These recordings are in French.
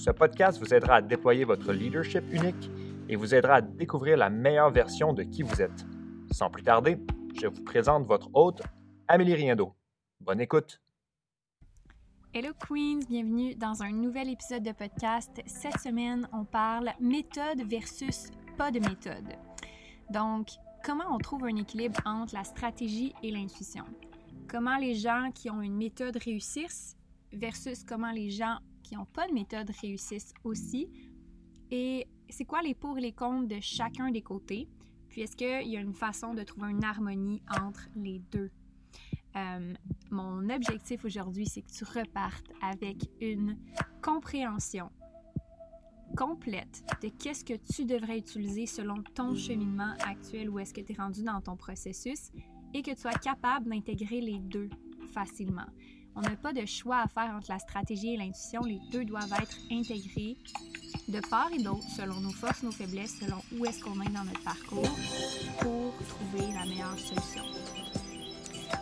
ce podcast vous aidera à déployer votre leadership unique et vous aidera à découvrir la meilleure version de qui vous êtes. Sans plus tarder, je vous présente votre hôte, Amélie Riendo. Bonne écoute! Hello Queens, bienvenue dans un nouvel épisode de podcast. Cette semaine, on parle méthode versus pas de méthode. Donc, comment on trouve un équilibre entre la stratégie et l'intuition? Comment les gens qui ont une méthode réussissent versus comment les gens qui n'ont pas de méthode réussissent aussi. Et c'est quoi les pour et les contre de chacun des côtés? Puis est-ce qu'il y a une façon de trouver une harmonie entre les deux? Euh, mon objectif aujourd'hui, c'est que tu repartes avec une compréhension complète de qu'est-ce que tu devrais utiliser selon ton cheminement actuel, où est-ce que tu es rendu dans ton processus, et que tu sois capable d'intégrer les deux facilement. On n'a pas de choix à faire entre la stratégie et l'intuition. Les deux doivent être intégrés de part et d'autre selon nos forces, nos faiblesses, selon où est-ce qu'on est dans notre parcours pour trouver la meilleure solution.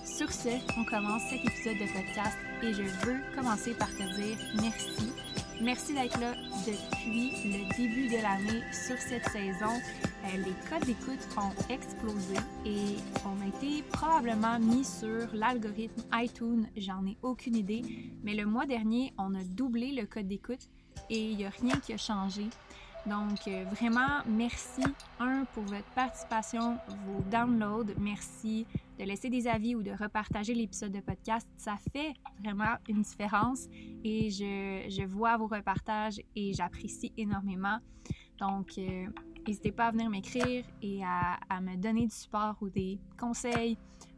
Sur ce, on commence cet épisode de podcast et je veux commencer par te dire merci Merci d'être là depuis le début de l'année sur cette saison. Euh, les codes d'écoute ont explosé et on a été probablement mis sur l'algorithme iTunes. J'en ai aucune idée. Mais le mois dernier, on a doublé le code d'écoute et il n'y a rien qui a changé. Donc, euh, vraiment, merci, un, pour votre participation, vos downloads. Merci de laisser des avis ou de repartager l'épisode de podcast. Ça fait vraiment une différence et je, vois vos repartages et j'apprécie énormément. Donc, euh, n'hésitez pas à venir m'écrire et à, à, me donner du support ou des conseils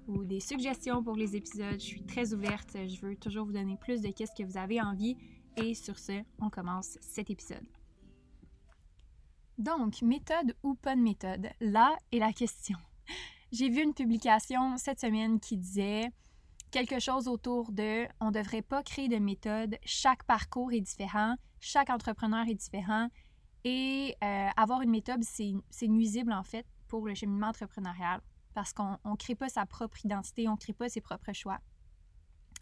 ou des suggestions pour les épisodes. Je suis très ouverte. Je veux toujours vous donner plus de qu'est-ce que vous avez envie. Et sur ce, on commence cet épisode. Donc, méthode ou pas de méthode? Là est la question. J'ai vu une publication cette semaine qui disait quelque chose autour de on ne devrait pas créer de méthode, chaque parcours est différent, chaque entrepreneur est différent et euh, avoir une méthode, c'est nuisible en fait pour le cheminement entrepreneurial parce qu'on ne crée pas sa propre identité, on ne crée pas ses propres choix.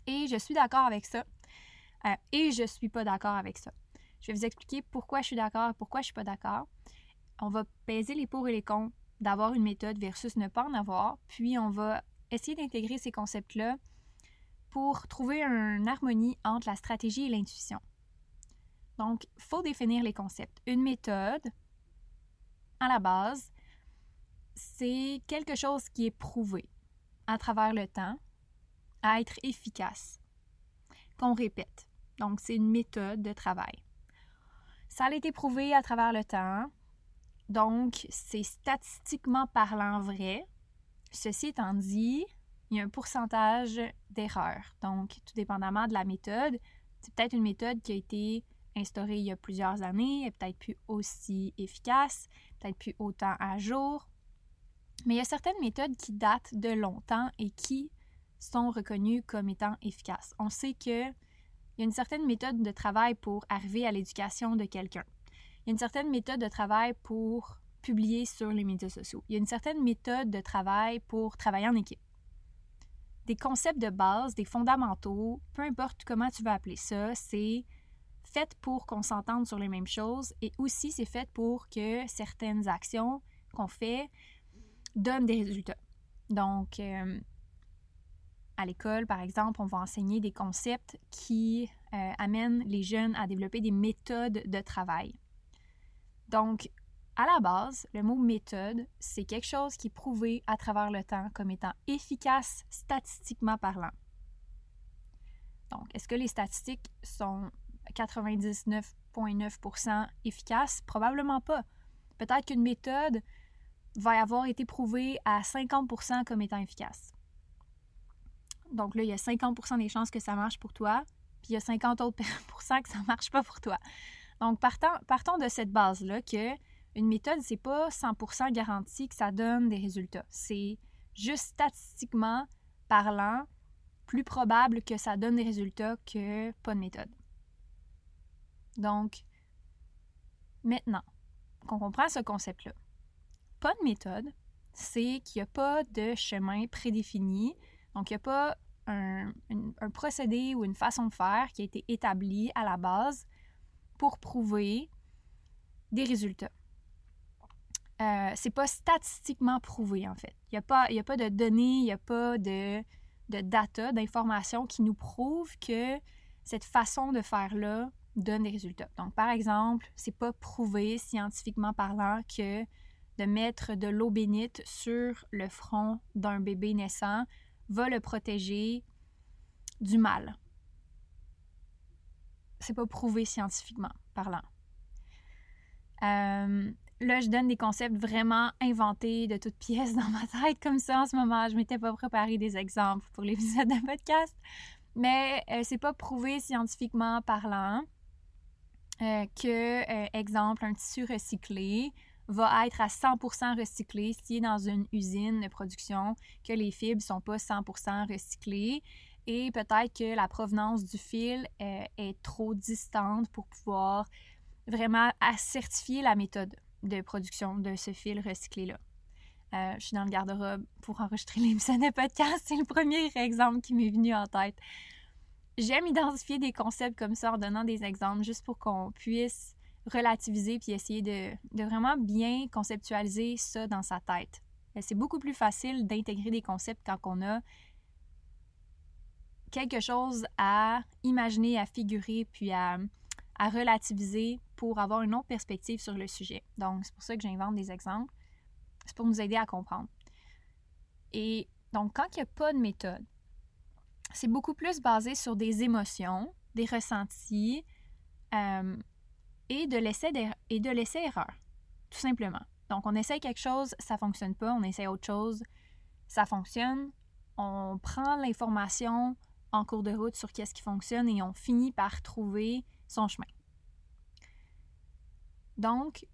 Et je suis d'accord avec ça euh, et je ne suis pas d'accord avec ça. Je vais vous expliquer pourquoi je suis d'accord et pourquoi je suis pas d'accord. On va peser les pour et les contre d'avoir une méthode versus ne pas en avoir, puis on va essayer d'intégrer ces concepts-là pour trouver une harmonie entre la stratégie et l'intuition. Donc, il faut définir les concepts. Une méthode, à la base, c'est quelque chose qui est prouvé à travers le temps à être efficace, qu'on répète. Donc, c'est une méthode de travail. Ça a été prouvé à travers le temps. Donc, c'est statistiquement parlant vrai. Ceci étant dit, il y a un pourcentage d'erreurs. Donc, tout dépendamment de la méthode, c'est peut-être une méthode qui a été instaurée il y a plusieurs années, et peut-être plus aussi efficace, peut-être plus autant à jour. Mais il y a certaines méthodes qui datent de longtemps et qui sont reconnues comme étant efficaces. On sait que il y a une certaine méthode de travail pour arriver à l'éducation de quelqu'un. Il y a une certaine méthode de travail pour publier sur les médias sociaux. Il y a une certaine méthode de travail pour travailler en équipe. Des concepts de base, des fondamentaux, peu importe comment tu vas appeler ça, c'est fait pour qu'on s'entende sur les mêmes choses et aussi c'est fait pour que certaines actions qu'on fait donnent des résultats. Donc, euh, à l'école, par exemple, on va enseigner des concepts qui euh, amènent les jeunes à développer des méthodes de travail. Donc, à la base, le mot méthode, c'est quelque chose qui est prouvé à travers le temps comme étant efficace statistiquement parlant. Donc, est-ce que les statistiques sont 99,9% efficaces? Probablement pas. Peut-être qu'une méthode va avoir été prouvée à 50% comme étant efficace. Donc là, il y a 50% des chances que ça marche pour toi, puis il y a 50 autres que ça ne marche pas pour toi. Donc, partons de cette base-là que une méthode, c'est pas 100% garanti que ça donne des résultats. C'est juste statistiquement parlant, plus probable que ça donne des résultats que pas de méthode. Donc, maintenant qu'on comprend ce concept-là, pas de méthode, c'est qu'il n'y a pas de chemin prédéfini, donc il n'y a pas un, un, procédé ou une façon de faire qui a été établi à la base pour prouver des résultats. Euh, c'est pas statistiquement prouvé, en fait. Il n'y a, pas, a pas de données, il n'y a pas de, de data, d'informations qui nous prouvent que cette façon de faire-là donne des résultats. Donc, par exemple, c'est pas prouvé scientifiquement parlant que de mettre de l'eau bénite sur le front d'un bébé naissant va le protéger du mal. C'est pas prouvé scientifiquement parlant. Euh, là, je donne des concepts vraiment inventés de toutes pièces dans ma tête comme ça en ce moment. Je m'étais pas préparé des exemples pour l'épisode de podcast, mais euh, c'est pas prouvé scientifiquement parlant euh, que, exemple, un tissu recyclé va être à 100% recyclé est dans une usine de production, que les fibres sont pas 100% recyclées et peut-être que la provenance du fil est trop distante pour pouvoir vraiment certifier la méthode de production de ce fil recyclé-là. Euh, je suis dans le garde-robe pour enregistrer l'émission de podcast. C'est le premier exemple qui m'est venu en tête. J'aime identifier des concepts comme ça en donnant des exemples juste pour qu'on puisse relativiser puis essayer de, de, vraiment bien conceptualiser ça dans sa tête. Euh, c'est beaucoup plus facile d'intégrer des concepts quand on a quelque chose à imaginer, à figurer, puis à, à relativiser pour avoir une autre perspective sur le sujet. Donc, c'est pour ça que j'invente des exemples. C'est pour nous aider à comprendre. Et donc, quand il n'y a pas de méthode, c'est beaucoup plus basé sur des émotions, des ressentis euh, et de l'essai-erreur, tout simplement. Donc, on essaie quelque chose, ça ne fonctionne pas, on essaie autre chose, ça fonctionne. On prend l'information en cours de route sur qu'est-ce qui fonctionne et on finit par trouver son chemin. Donc,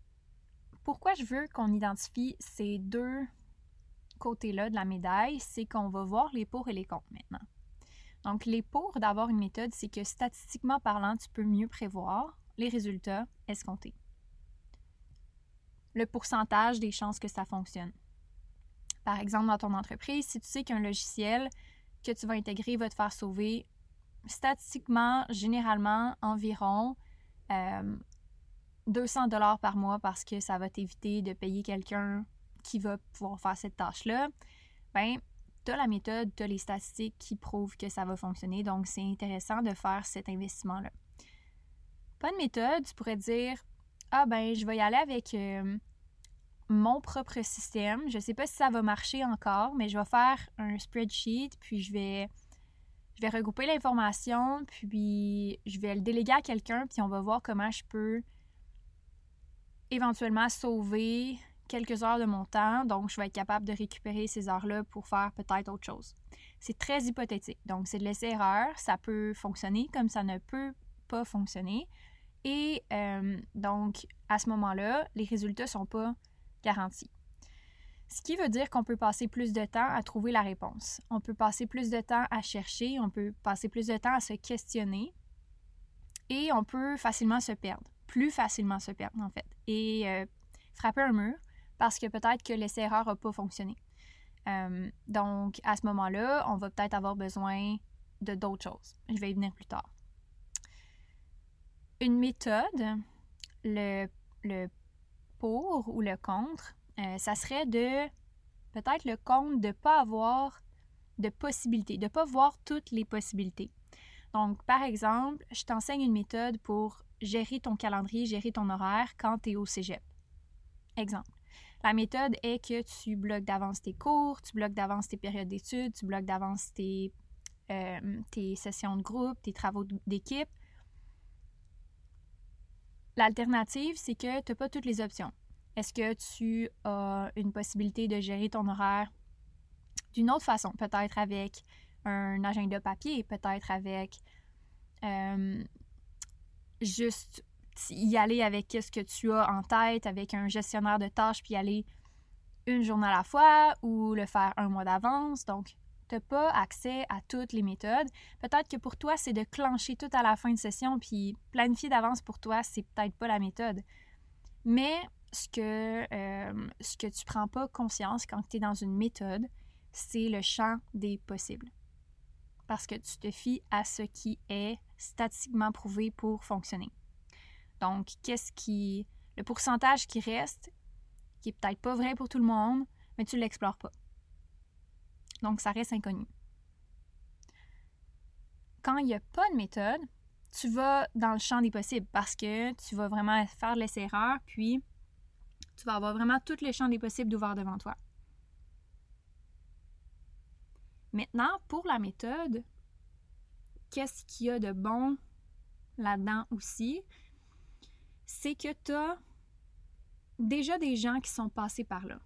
pourquoi je veux qu'on identifie ces deux côtés-là de la médaille, c'est qu'on va voir les pour et les contre maintenant. Donc, les pour d'avoir une méthode, c'est que statistiquement parlant, tu peux mieux prévoir les résultats escomptés. Le pourcentage des chances que ça fonctionne. Par exemple, dans ton entreprise, si tu sais qu'un logiciel que tu vas intégrer va te faire sauver statistiquement, généralement, environ 200 euh, dollars par mois parce que ça va t'éviter de payer quelqu'un qui va pouvoir faire cette tâche-là, ben, tu as la méthode, tu as les statistiques qui prouvent que ça va fonctionner. Donc, c'est intéressant de faire cet investissement-là. Pas de méthode, tu pourrais dire Ah, ben, je vais y aller avec euh, mon propre système. Je ne sais pas si ça va marcher encore, mais je vais faire un spreadsheet, puis je vais regrouper l'information, puis je vais le déléguer à quelqu'un, puis on va voir comment je peux éventuellement sauver quelques heures de mon temps. Donc, je vais être capable de récupérer ces heures-là pour faire peut-être autre chose. C'est très hypothétique. Donc, c'est de laisser erreur. Ça peut fonctionner comme ça ne peut pas fonctionner. Et euh, donc, à ce moment-là, les résultats sont pas garantis. Ce qui veut dire qu'on peut passer plus de temps à trouver la réponse. On peut passer plus de temps à chercher, on peut passer plus de temps à se questionner et on peut facilement se perdre, plus facilement se perdre en fait, et euh, frapper un mur parce que peut-être que l'essai-erreur n'a pas fonctionné. Euh, donc à ce moment-là, on va peut-être avoir besoin de d'autres choses. Je vais y venir plus tard. Une méthode, le pour ou le contre, euh, ça serait de peut-être le compte de ne pas avoir de possibilités, de ne pas voir toutes les possibilités. Donc, par exemple, je t'enseigne une méthode pour gérer ton calendrier, gérer ton horaire quand tu es au cégep. Exemple. La méthode est que tu bloques d'avance tes cours, tu bloques d'avance tes périodes d'études, tu bloques d'avance tes, euh, tes sessions de groupe, tes travaux d'équipe. L'alternative, c'est que tu n'as pas toutes les options. Est-ce que tu as une possibilité de gérer ton horaire d'une autre façon, peut-être avec un agenda papier, peut-être avec euh, juste y aller avec ce que tu as en tête, avec un gestionnaire de tâches, puis y aller une journée à la fois ou le faire un mois d'avance? Donc, pas accès à toutes les méthodes. Peut-être que pour toi, c'est de clencher tout à la fin de session, puis planifier d'avance pour toi, c'est peut-être pas la méthode. Mais ce que, euh, ce que tu prends pas conscience quand tu es dans une méthode, c'est le champ des possibles. Parce que tu te fies à ce qui est statistiquement prouvé pour fonctionner. Donc, qu'est-ce qui. Le pourcentage qui reste, qui est peut-être pas vrai pour tout le monde, mais tu l'explores pas. Donc, ça reste inconnu. Quand il n'y a pas de méthode, tu vas dans le champ des possibles parce que tu vas vraiment faire l'essai-erreur, puis tu vas avoir vraiment tout le champ des possibles d'ouvert devant toi. Maintenant, pour la méthode, qu'est-ce qu'il y a de bon là-dedans aussi? C'est que tu as déjà des gens qui sont passés par là.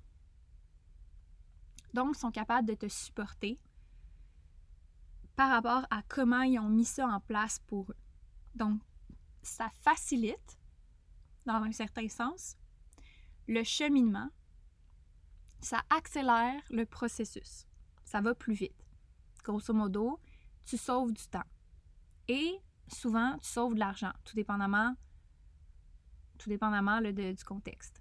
Donc, sont capables de te supporter par rapport à comment ils ont mis ça en place pour eux. Donc, ça facilite, dans un certain sens, le cheminement. Ça accélère le processus. Ça va plus vite. Grosso modo, tu sauves du temps. Et souvent, tu sauves de l'argent, tout dépendamment, tout dépendamment du contexte.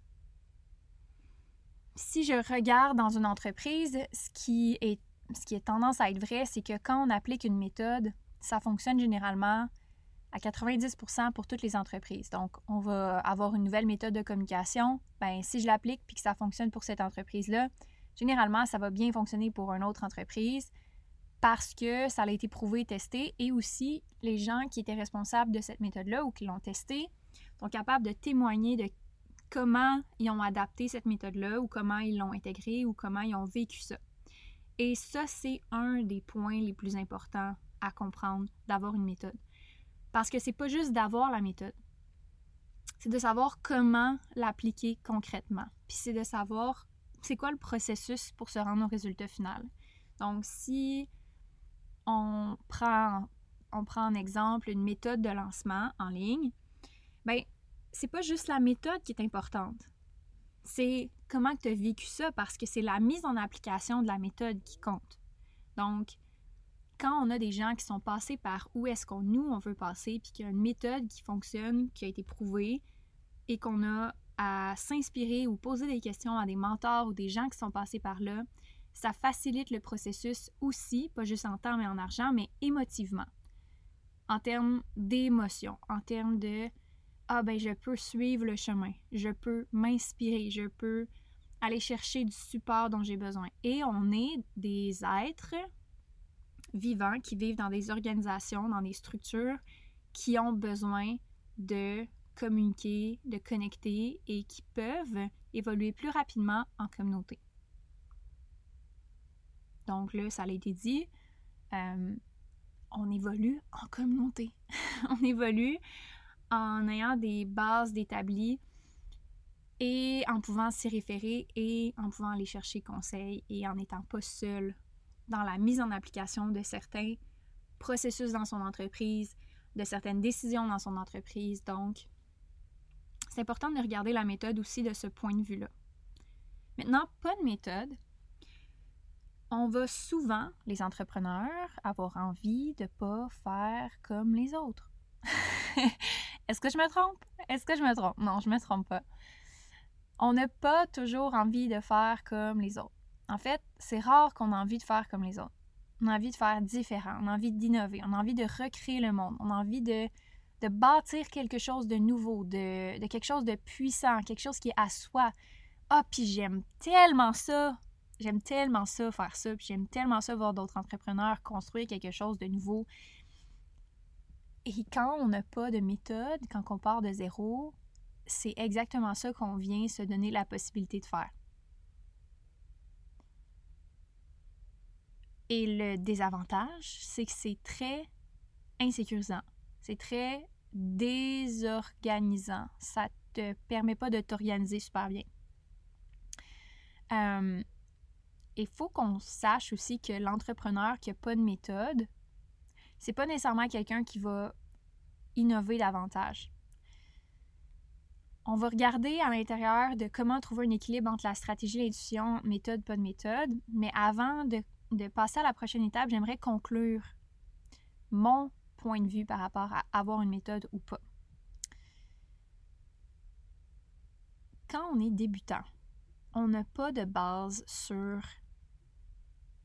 Si je regarde dans une entreprise, ce qui est, ce qui est tendance à être vrai, c'est que quand on applique une méthode, ça fonctionne généralement à 90% pour toutes les entreprises. Donc, on va avoir une nouvelle méthode de communication. Ben, si je l'applique puis que ça fonctionne pour cette entreprise-là, généralement, ça va bien fonctionner pour une autre entreprise parce que ça a été prouvé, testé, et aussi les gens qui étaient responsables de cette méthode-là ou qui l'ont testée sont capables de témoigner de comment ils ont adapté cette méthode-là ou comment ils l'ont intégrée ou comment ils ont vécu ça. Et ça, c'est un des points les plus importants à comprendre d'avoir une méthode. Parce que c'est pas juste d'avoir la méthode. C'est de savoir comment l'appliquer concrètement. Puis c'est de savoir c'est quoi le processus pour se rendre au résultat final. Donc si on prend, on prend en exemple une méthode de lancement en ligne, ben c'est pas juste la méthode qui est importante. C'est comment tu as vécu ça parce que c'est la mise en application de la méthode qui compte. Donc, quand on a des gens qui sont passés par où est-ce qu'on nous on veut passer, puis qu'il y a une méthode qui fonctionne, qui a été prouvée, et qu'on a à s'inspirer ou poser des questions à des mentors ou des gens qui sont passés par là, ça facilite le processus aussi, pas juste en temps mais en argent, mais émotivement. En termes d'émotion, en termes de ah ben je peux suivre le chemin, je peux m'inspirer, je peux aller chercher du support dont j'ai besoin. Et on est des êtres vivants qui vivent dans des organisations, dans des structures qui ont besoin de communiquer, de connecter et qui peuvent évoluer plus rapidement en communauté. Donc là, ça a été dit, euh, on évolue en communauté. on évolue en ayant des bases d'établis et en pouvant s'y référer et en pouvant aller chercher conseil et en n'étant pas seul dans la mise en application de certains processus dans son entreprise, de certaines décisions dans son entreprise. Donc, c'est important de regarder la méthode aussi de ce point de vue-là. Maintenant, pas de méthode. On va souvent, les entrepreneurs, avoir envie de ne pas faire comme les autres. Est-ce que je me trompe? Est-ce que je me trompe? Non, je me trompe pas. On n'a pas toujours envie de faire comme les autres. En fait, c'est rare qu'on a envie de faire comme les autres. On a envie de faire différent, on a envie d'innover, on a envie de recréer le monde, on a envie de, bâtir quelque chose de nouveau, de, de, quelque chose de puissant, quelque chose qui est à soi. Ah, puis j'aime tellement ça, j'aime tellement ça, faire ça, puis j'aime tellement ça, voir d'autres entrepreneurs construire quelque chose de nouveau. Et quand on n'a pas de méthode, quand on part de zéro, c'est exactement ça qu'on vient se donner la possibilité de faire. Et le désavantage, c'est que c'est très insécurisant. C'est très désorganisant. Ça te permet pas de t'organiser super bien. Euh, il faut qu'on sache aussi que l'entrepreneur qui n'a pas de méthode, c'est pas nécessairement quelqu'un qui va innover davantage. on va regarder à l'intérieur de comment trouver un équilibre entre la stratégie, l'intuition, méthode, pas de méthode. Mais avant de, de passer à la prochaine étape, j'aimerais conclure mon point de vue par rapport à avoir une méthode ou pas. Quand on est débutant, on n'a pas de base sur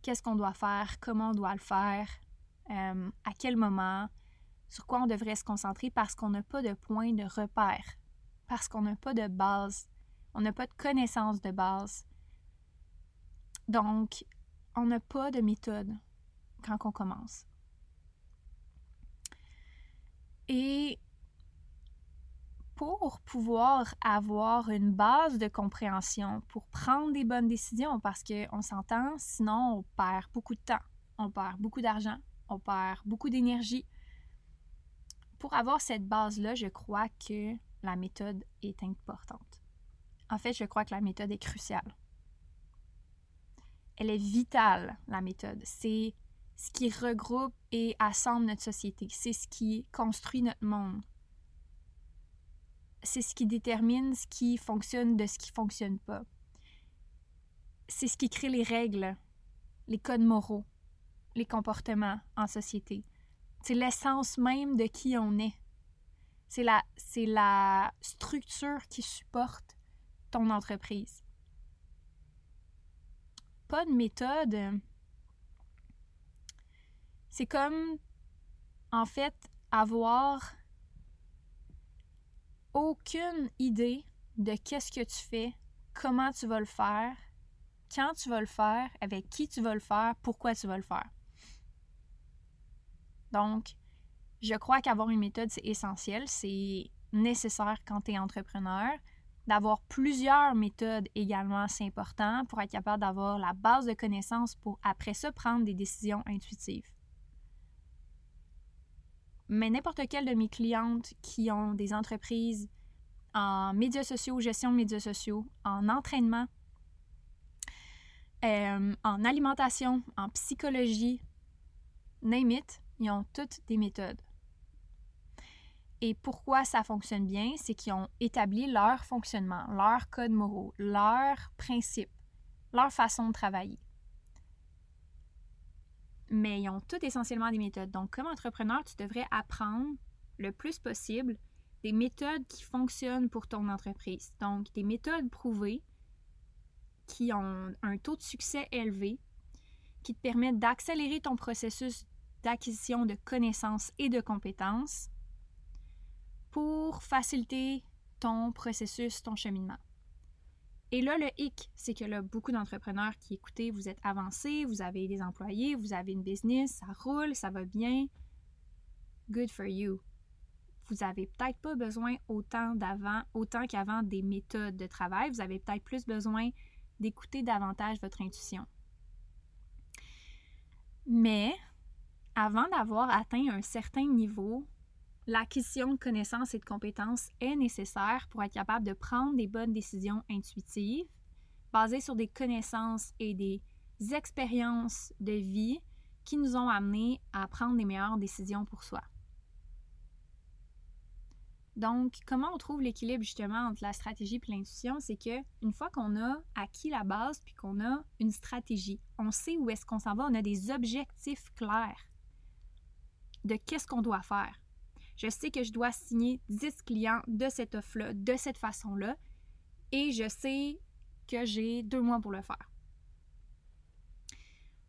qu'est-ce qu'on doit faire, comment on doit le faire, euh, à quel moment, sur quoi on devrait se concentrer parce qu'on n'a pas de point de repère, parce qu'on n'a pas de base, on n'a pas de connaissance de base. Donc, on n'a pas de méthode quand on commence. Et pour pouvoir avoir une base de compréhension, pour prendre des bonnes décisions, parce qu'on s'entend, sinon on perd beaucoup de temps, on perd beaucoup d'argent, on perd beaucoup d'énergie. Pour avoir cette base-là, je crois que la méthode est importante. En fait, je crois que la méthode est cruciale. Elle est vitale, la méthode. C'est ce qui regroupe et assemble notre société. C'est ce qui construit notre monde. C'est ce qui détermine ce qui fonctionne de ce qui ne fonctionne pas. C'est ce qui crée les règles, les codes moraux, les comportements en société. C'est l'essence même de qui on est. C'est la, c'est la structure qui supporte ton entreprise. Pas de méthode. C'est comme, en fait, avoir aucune idée de qu'est-ce que tu fais, comment tu vas le faire, quand tu vas le faire, avec qui tu vas le faire, pourquoi tu vas le faire. Donc, je crois qu'avoir une méthode, c'est essentiel, c'est nécessaire quand tu es entrepreneur. D'avoir plusieurs méthodes également, c'est important pour être capable d'avoir la base de connaissances pour après ça prendre des décisions intuitives. Mais n'importe quelle de mes clientes qui ont des entreprises en médias sociaux, gestion de médias sociaux, en entraînement, euh, en alimentation, en psychologie, name it, ils ont toutes des méthodes. Et pourquoi ça fonctionne bien, c'est qu'ils ont établi leur fonctionnement, leur code moraux, leurs principes, leur façon de travailler. Mais ils ont toutes essentiellement des méthodes. Donc, comme entrepreneur, tu devrais apprendre le plus possible des méthodes qui fonctionnent pour ton entreprise. Donc, des méthodes prouvées qui ont un taux de succès élevé, qui te permettent d'accélérer ton processus d'acquisition de connaissances et de compétences pour faciliter ton processus, ton cheminement. Et là, le hic, c'est que là, beaucoup d'entrepreneurs qui écoutez, vous êtes avancés, vous avez des employés, vous avez une business, ça roule, ça va bien. Good for you. Vous avez peut-être pas besoin autant d'avant, autant qu'avant des méthodes de travail. Vous avez peut-être plus besoin d'écouter davantage votre intuition. Mais avant d'avoir atteint un certain niveau, l'acquisition de connaissances et de compétences est nécessaire pour être capable de prendre des bonnes décisions intuitives basées sur des connaissances et des expériences de vie qui nous ont amenés à prendre des meilleures décisions pour soi. Donc, comment on trouve l'équilibre justement entre la stratégie et l'intuition, c'est que une fois qu'on a acquis la base puis qu'on a une stratégie, on sait où est-ce qu'on s'en va, on a des objectifs clairs de qu'est-ce qu'on doit faire. Je sais que je dois signer 10 clients de cette offre-là, de cette façon-là, et je sais que j'ai deux mois pour le faire.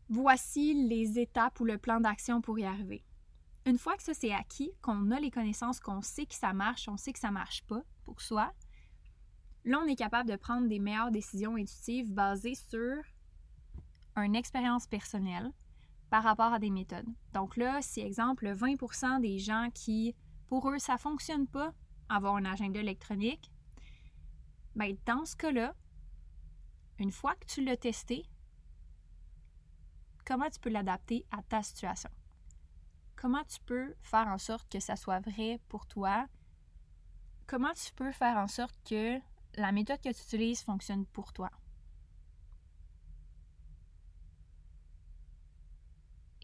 Voici les étapes ou le plan d'action pour y arriver. Une fois que ça c'est acquis, qu'on a les connaissances, qu'on sait que ça marche, on sait que ça marche pas pour soi, là on est capable de prendre des meilleures décisions intuitives basées sur une expérience personnelle, par rapport à des méthodes. Donc là, si exemple 20% des gens qui, pour eux, ça ne fonctionne pas, avoir un agenda électronique, bien, dans ce cas-là, une fois que tu l'as testé, comment tu peux l'adapter à ta situation? Comment tu peux faire en sorte que ça soit vrai pour toi? Comment tu peux faire en sorte que la méthode que tu utilises fonctionne pour toi?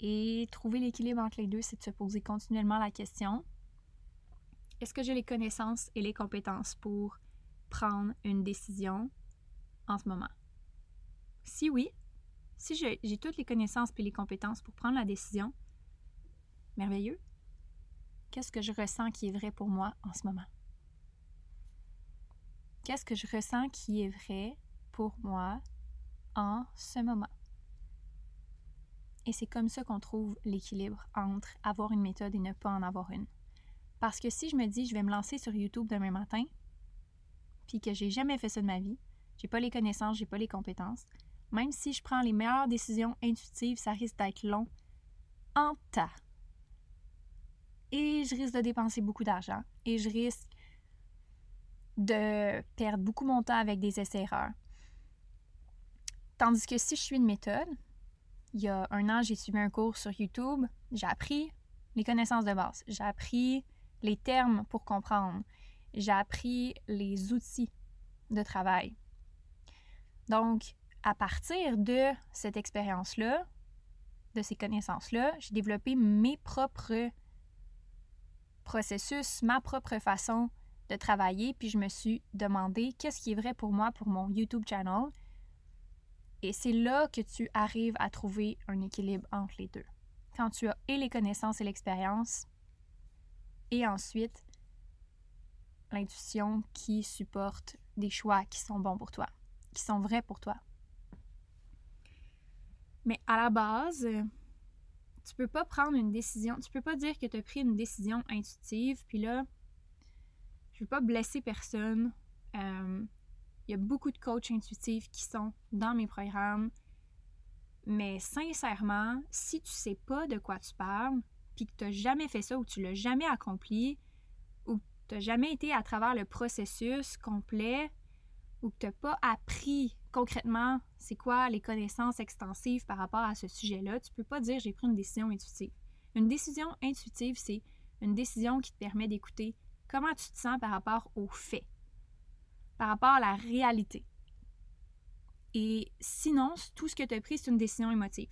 Et trouver l'équilibre entre les deux, c'est de se poser continuellement la question est-ce que j'ai les connaissances et les compétences pour prendre une décision en ce moment? Si oui, si j'ai toutes les connaissances et les compétences pour prendre la décision, merveilleux. Qu'est-ce que je ressens qui est vrai pour moi en ce moment? Qu'est-ce que je ressens qui est vrai pour moi en ce moment? Et c'est comme ça qu'on trouve l'équilibre entre avoir une méthode et ne pas en avoir une. Parce que si je me dis je vais me lancer sur YouTube demain matin, puis que j'ai jamais fait ça de ma vie, j'ai pas les connaissances, j'ai pas les compétences, même si je prends les meilleures décisions intuitives, ça risque d'être long en tas. Et je risque de dépenser beaucoup d'argent et je risque de perdre beaucoup mon temps avec des essais-erreurs. Tandis que si je suis une méthode, il y a un an, j'ai suivi un cours sur YouTube, j'ai appris les connaissances de base, j'ai appris les termes pour comprendre, j'ai appris les outils de travail. Donc, à partir de cette expérience-là, de ces connaissances-là, j'ai développé mes propres processus, ma propre façon de travailler, puis je me suis demandé qu'est-ce qui est vrai pour moi pour mon YouTube channel. Et c'est là que tu arrives à trouver un équilibre entre les deux. Quand tu as et les connaissances et l'expérience, et ensuite l'intuition qui supporte des choix qui sont bons pour toi, qui sont vrais pour toi. Mais à la base, tu peux pas prendre une décision, tu peux pas dire que tu as pris une décision intuitive, puis là, je veux pas blesser personne. Euh, il y a beaucoup de coachs intuitifs qui sont dans mes programmes. Mais sincèrement, si tu sais pas de quoi tu parles, puis que tu n'as jamais fait ça ou tu l'as jamais accompli, ou que tu n'as jamais été à travers le processus complet, ou que tu n'as pas appris concrètement c'est quoi les connaissances extensives par rapport à ce sujet-là, tu peux pas dire j'ai pris une décision intuitive. Une décision intuitive, c'est une décision qui te permet d'écouter comment tu te sens par rapport aux faits, par rapport à la réalité. Et sinon, tout ce que tu as pris, c'est une décision émotive.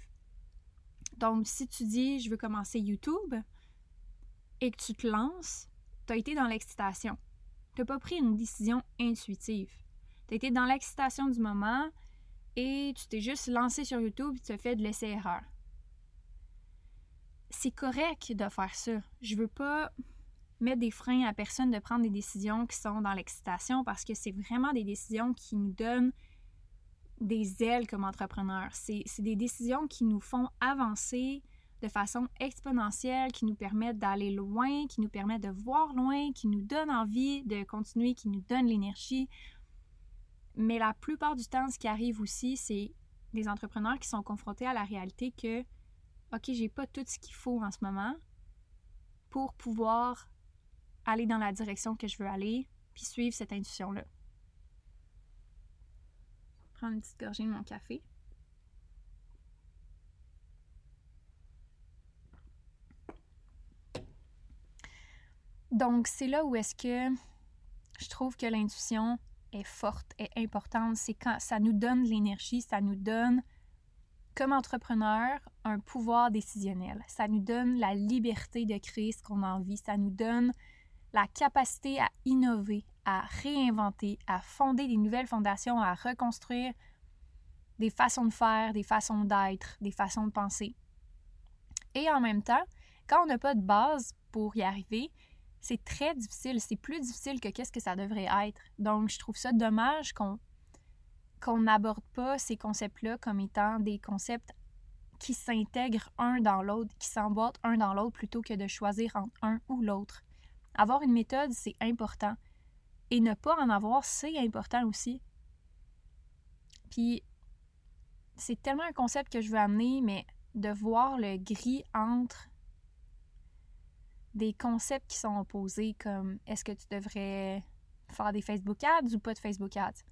Donc, si tu dis je veux commencer YouTube et que tu te lances, tu as été dans l'excitation. Tu n'as pas pris une décision intuitive. Tu as été dans l'excitation du moment et tu t'es juste lancé sur YouTube et tu as fait de l'essai-erreur. C'est correct de faire ça. Je veux pas mettre des freins à personne de prendre des décisions qui sont dans l'excitation parce que c'est vraiment des décisions qui nous donnent des ailes comme entrepreneurs. C'est des décisions qui nous font avancer de façon exponentielle, qui nous permettent d'aller loin, qui nous permettent de voir loin, qui nous donnent envie de continuer, qui nous donnent l'énergie. Mais la plupart du temps, ce qui arrive aussi, c'est des entrepreneurs qui sont confrontés à la réalité que, OK, j'ai pas tout ce qu'il faut en ce moment pour pouvoir aller dans la direction que je veux aller, puis suivre cette intuition-là. Prendre une petite gorgée de mon café. Donc, c'est là où est-ce que je trouve que l'intuition est forte, est importante, c'est quand ça nous donne l'énergie, ça nous donne, comme entrepreneur, un pouvoir décisionnel. Ça nous donne la liberté de créer ce qu'on a envie. Ça nous donne la capacité à innover, à réinventer, à fonder des nouvelles fondations, à reconstruire des façons de faire, des façons d'être, des façons de penser. Et en même temps, quand on n'a pas de base pour y arriver, c'est très difficile. C'est plus difficile que qu'est-ce que ça devrait être. Donc, je trouve ça dommage qu'on qu'on n'aborde pas ces concepts-là comme étant des concepts qui s'intègrent un dans l'autre, qui s'emboîtent un dans l'autre plutôt que de choisir entre un ou l'autre. Avoir une méthode, c'est important. Et ne pas en avoir, c'est important aussi. Puis, c'est tellement un concept que je veux amener, mais de voir le gris entre des concepts qui sont opposés comme est-ce que tu devrais faire des Facebook ads ou pas de Facebook ads?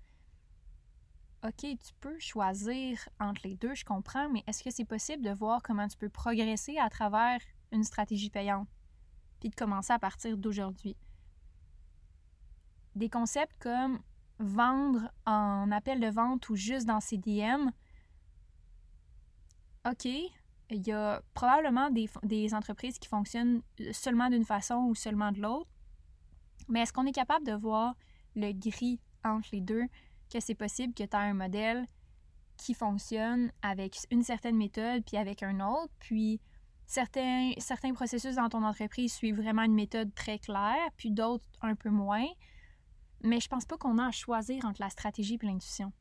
OK, tu peux choisir entre les deux, je comprends, mais est-ce que c'est possible de voir comment tu peux progresser à travers une stratégie payante? Puis de commencer à partir d'aujourd'hui. Des concepts comme vendre en appel de vente ou juste dans CDM. OK, il y a probablement des, entreprises qui fonctionnent seulement d'une façon ou seulement de l'autre. Mais est-ce qu'on est capable de voir le gris entre les deux que c'est possible que tu aies un modèle qui fonctionne avec une certaine méthode puis avec un autre, puis certains, processus dans ton entreprise suivent vraiment une méthode très claire, puis d'autres un peu moins. Mais je pense pas qu'on a à choisir entre la stratégie et l'intuition.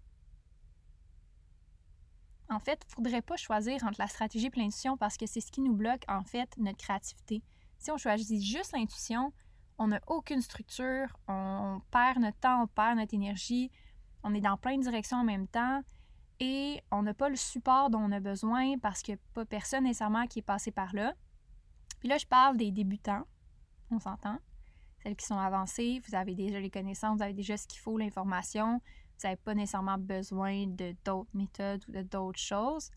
En fait, il faudrait pas choisir entre la stratégie et l'intuition parce que c'est ce qui nous bloque, en fait, notre créativité. Si on choisit juste l'intuition, on n'a aucune structure, on perd notre temps, on perd notre énergie, on est dans plein de directions en même temps et on n'a pas le support dont on a besoin parce qu'il n'y a pas personne nécessairement qui est passé par là. Puis là, je parle des débutants, on s'entend. Celles qui sont avancées, vous avez déjà les connaissances, vous avez déjà ce qu'il faut, l'information. Vous n'avez pas nécessairement besoin de d'autres méthodes ou de d'autres choses.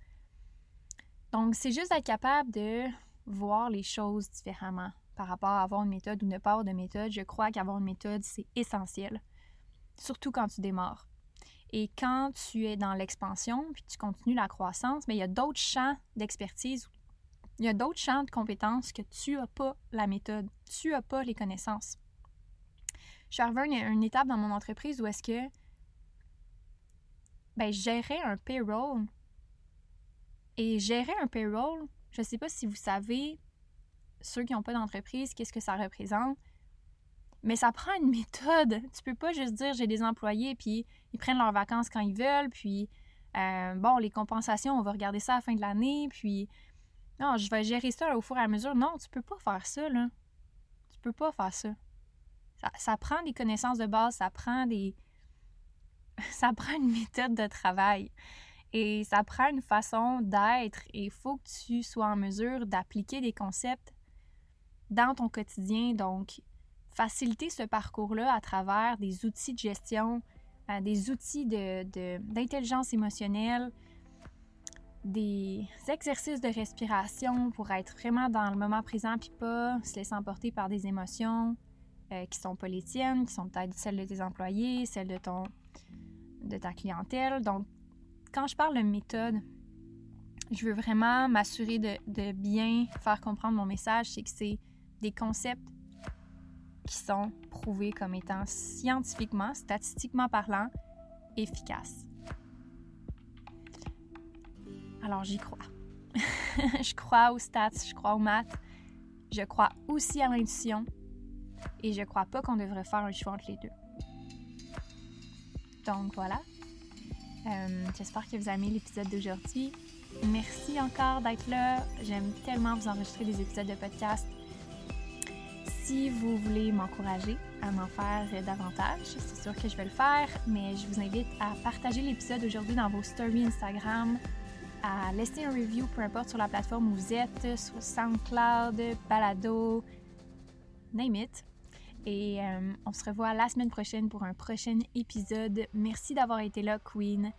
Donc, c'est juste d'être capable de voir les choses différemment par rapport à avoir une méthode ou ne pas avoir de méthode. Je crois qu'avoir une méthode, c'est essentiel, surtout quand tu démarres. Et quand tu es dans l'expansion, puis tu continues la croissance, mais il y a d'autres champs d'expertise, il y a d'autres champs de compétences que tu n'as pas la méthode, tu n'as pas les connaissances. Je suis arrivée à une, étape dans mon entreprise où est-ce que ben, gérer un payroll et gérer un payroll, je ne sais pas si vous savez, ceux qui n'ont pas d'entreprise, qu'est-ce que ça représente? Mais ça prend une méthode. Tu peux pas juste dire j'ai des employés puis ils prennent leurs vacances quand ils veulent, puis euh, bon, les compensations, on va regarder ça à la fin de l'année, puis non, je vais gérer ça au fur et à mesure. Non, tu peux pas faire ça, là. Tu peux pas faire ça. Ça, ça prend des connaissances de base, ça prend des. Ça prend une méthode de travail. Et ça prend une façon d'être et il faut que tu sois en mesure d'appliquer des concepts dans ton quotidien. Donc, faciliter ce parcours-là à travers des outils de gestion, euh, des outils d'intelligence de, émotionnelle, des exercices de respiration pour être vraiment dans le moment présent puis pas se laisser emporter par des émotions euh, qui sont pas les tiennes, qui sont peut-être celles de tes employés, celles de ton de ta clientèle. Donc, quand je parle de méthode, je veux vraiment m'assurer de, bien faire comprendre mon message, c'est que c'est des concepts qui sont prouvés comme étant scientifiquement, statistiquement parlant, efficaces. Alors j'y crois. je crois aux stats, je crois aux maths, je crois aussi à l'intuition et je crois pas qu'on devrait faire un choix entre les deux. Donc voilà. Euh, j'espère que vous avez aimé l'épisode d'aujourd'hui. Merci encore d'être là. J'aime tellement vous enregistrer des épisodes de podcast si vous voulez m'encourager à m'en faire davantage, c'est sûr que je vais le faire, mais je vous invite à partager l'épisode aujourd'hui dans vos stories Instagram, à laisser un review, peu importe sur la plateforme où vous êtes, sur SoundCloud, Balado, name it. Et euh, on se revoit la semaine prochaine pour un prochain épisode. Merci d'avoir été là, Queen.